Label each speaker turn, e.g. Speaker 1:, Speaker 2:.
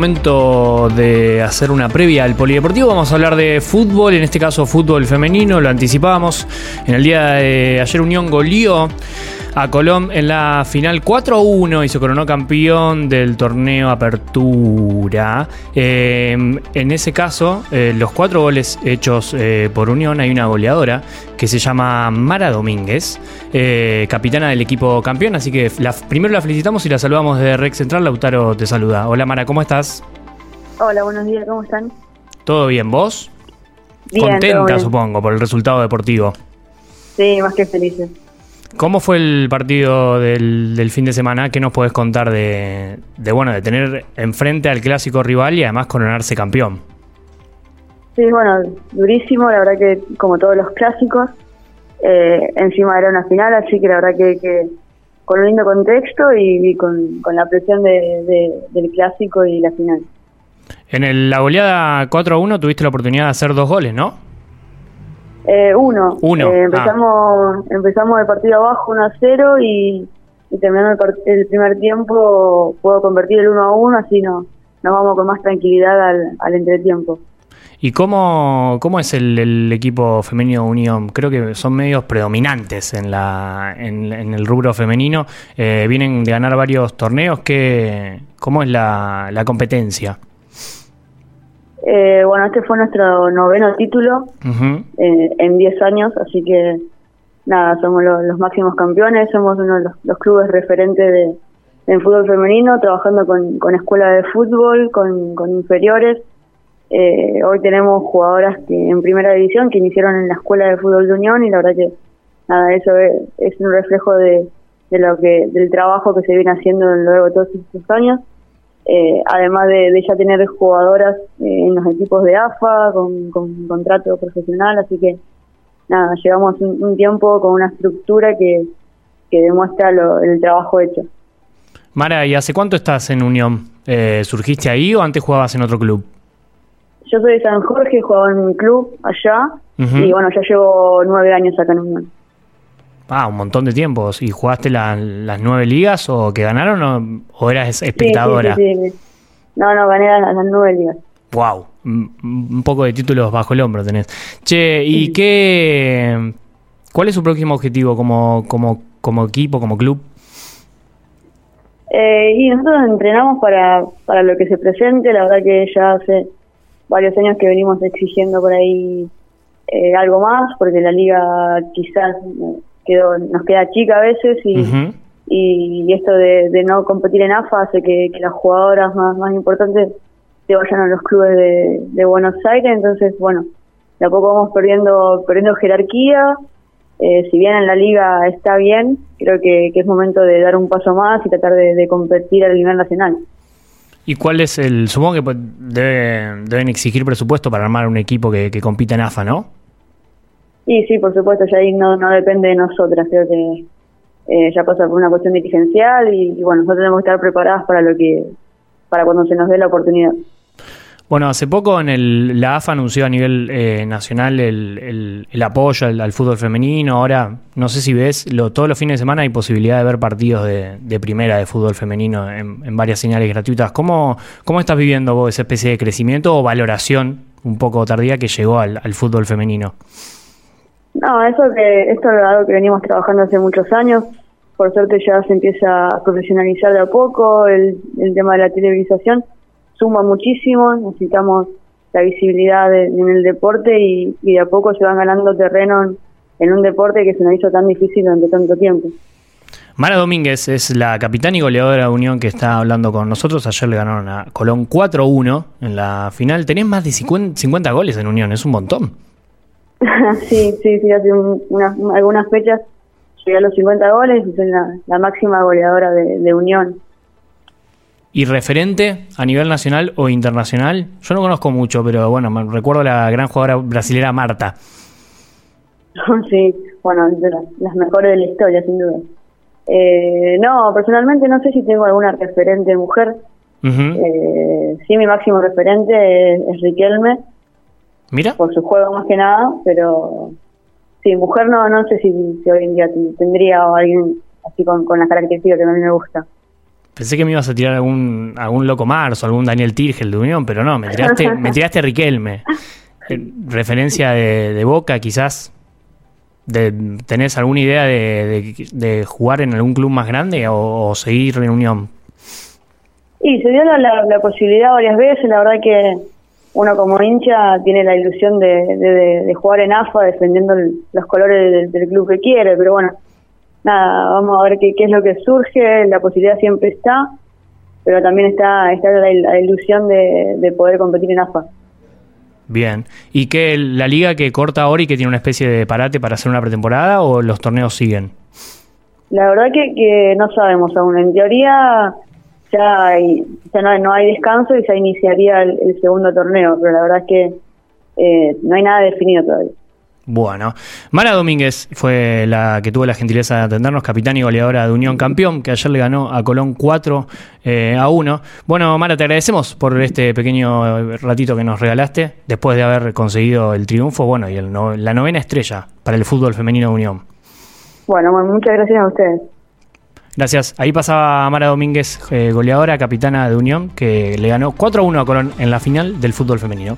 Speaker 1: momento de hacer una previa al polideportivo. Vamos a hablar de fútbol, en este caso fútbol femenino, lo anticipábamos. En el día de ayer Unión goleó a Colón en la final 4-1 y se coronó campeón del torneo Apertura. Eh, en ese caso, eh, los cuatro goles hechos eh, por Unión, hay una goleadora que se llama Mara Domínguez, capitana del equipo campeón. Así que primero la felicitamos y la saludamos de Rex Central. Lautaro te saluda. Hola Mara, ¿cómo estás?
Speaker 2: Hola, buenos días, ¿cómo están?
Speaker 1: ¿Todo bien? ¿Vos? Contenta, supongo, por el resultado deportivo.
Speaker 2: Sí, más que felices.
Speaker 1: ¿Cómo fue el partido del, fin de semana? ¿Qué nos podés contar de, bueno de tener enfrente al clásico rival y además coronarse campeón?
Speaker 2: Sí, bueno, durísimo, la verdad que como todos los clásicos, eh, encima era una final, así que la verdad que, con un lindo contexto y, con, la presión del clásico y la final.
Speaker 1: En la goleada 4 a 1 tuviste la oportunidad de hacer dos goles, ¿no?
Speaker 2: Eh, uno. Eh, empezamos, empezamos el partido abajo 1 a 0 y, terminando el, primer tiempo puedo convertir el 1 a 1, así no, nos vamos con más tranquilidad al, al entretiempo.
Speaker 1: ¿Y cómo, cómo es el, equipo femenino Unión? Creo que son medios predominantes en, la, en, el rubro femenino. Eh, vienen de ganar varios torneos. ¿Qué, ¿Cómo es la, la competencia?
Speaker 2: Eh, bueno, este fue nuestro noveno título eh, en 10 años, así que nada, somos los máximos campeones, somos uno de los, clubes referentes de, en fútbol femenino, trabajando con, con escuela de fútbol, con, inferiores. Eh, hoy tenemos jugadoras que en primera división que iniciaron en la escuela de fútbol de Unión y la verdad que nada, eso es, un reflejo de, de, lo que del trabajo que se viene haciendo luego de todos estos años. Eh, además de, ya tener jugadoras eh, en los equipos de AFA con, contrato profesional, así que nada, llevamos un, tiempo con una estructura que, demuestra el trabajo hecho.
Speaker 1: Mara, ¿y hace cuánto estás en Unión? Eh, ¿Surgiste ahí o antes jugabas en otro club?
Speaker 2: Yo soy de San Jorge, jugaba en mi club allá y bueno, ya llevo nueve años acá en Unión.
Speaker 1: Ah, un montón de tiempos. ¿Y jugaste las nueve ligas o que ganaron o, eras espectadora?
Speaker 2: Sí, sí, no, no, gané las, nueve ligas.
Speaker 1: Wow, un poco de títulos bajo el hombro tenés. Che, ¿y qué? ¿Cuál es su próximo objetivo como, como, como equipo, como club?
Speaker 2: Eh, y nosotros entrenamos para, para lo que se presente. La verdad que ya hace varios años que venimos exigiendo por ahí eh, algo más, porque la liga quizás nos queda chica a veces y, y, esto de, no competir en AFA hace que, las jugadoras más, más importantes se vayan a los clubes de, Buenos Aires, entonces bueno, de a poco vamos perdiendo, perdiendo jerarquía, eh, si bien en la liga está bien, creo que, es momento de dar un paso más y tratar de, competir a nivel nacional.
Speaker 1: ¿Y cuál es el...? Supongo que pues, deben exigir presupuesto para armar un equipo que, que compita en AFA, ¿no?
Speaker 2: Sí, sí, por supuesto, ya ahí no, no depende de nosotras, creo que eh, ya pasa por una cuestión dirigencial y, bueno, nosotros tenemos que estar preparadas para lo que para cuando se nos dé la oportunidad.
Speaker 1: Bueno, hace poco en el, la AFA anunció a nivel eh, nacional el, el, apoyo al, fútbol femenino. Ahora, no sé si ves, lo, todos los fines de semana hay posibilidad de ver partidos de, de primera de fútbol femenino en, en, varias señales gratuitas. ¿Cómo, ¿Cómo estás viviendo vos esa especie de crecimiento o valoración un poco tardía que llegó al, al fútbol femenino?
Speaker 2: No, eso que esto es algo que venimos trabajando hace muchos años. Por suerte ya se empieza a profesionalizar de a poco. El, tema de la televisación suma muchísimo. Necesitamos la visibilidad en el deporte y, de a poco se van ganando terreno en, un deporte que se nos hizo tan difícil durante tanto tiempo.
Speaker 1: Mara Domínguez es la capitana y goleadora de Unión que está hablando con nosotros. Ayer le ganaron a Colón 4-1 en la final. Tenés más de 50 goles en Unión, es un montón.
Speaker 2: sí, sí, sí, hace algunas fechas llegué a los 50 goles y soy la, máxima goleadora de, Unión.
Speaker 1: ¿Y referente a nivel nacional o internacional? Yo no conozco mucho, pero bueno, me recuerdo la gran jugadora brasilera Marta.
Speaker 2: sí, bueno, de las, mejores de la historia, sin duda. Eh, no, personalmente no sé si tengo alguna referente mujer. eh, sí, mi máximo referente es Riquelme
Speaker 1: Mira.
Speaker 2: Por su juego más que nada, pero sí, mujer no, no sé si, hoy en día tendría alguien así con, con las características que a mí me gusta.
Speaker 1: Pensé que me ibas a tirar algún, algún Loco Marzo, algún Daniel Tirgel de Unión, pero no, me tiraste, me tiraste Riquelme. Eh, referencia de, Boca, quizás. De, ¿Tenés alguna idea de, jugar en algún club más grande o, seguir en Unión?
Speaker 2: Y se dio la, posibilidad varias veces, la verdad que uno como hincha tiene la ilusión de, jugar en AFA defendiendo los colores del, club que quiere, pero bueno, nada, vamos a ver qué, qué, es lo que surge, la posibilidad siempre está, pero también está, está la, ilusión de, poder competir en AFA.
Speaker 1: Bien, ¿y qué la liga que corta ahora y que tiene una especie de parate para hacer una pretemporada o los torneos siguen?
Speaker 2: La verdad que, que no sabemos aún, en teoría ya, hay, ya no, hay descanso y ya iniciaría el, segundo torneo, pero la verdad es que eh, no hay nada definido todavía.
Speaker 1: Bueno, Mara Domínguez fue la que tuvo la gentileza de atendernos, capitán y goleadora de Unión Campeón, que ayer le ganó a Colón 4 eh, a 1. Bueno, Mara, te agradecemos por este pequeño ratito que nos regalaste, después de haber conseguido el triunfo, bueno, y la novena estrella para el fútbol femenino de Unión.
Speaker 2: Bueno, muchas gracias a ustedes.
Speaker 1: Gracias. Ahí pasaba Mara Domínguez, eh, goleadora, capitana de Unión, que le ganó 4 a 1 a Colón en la final del fútbol femenino.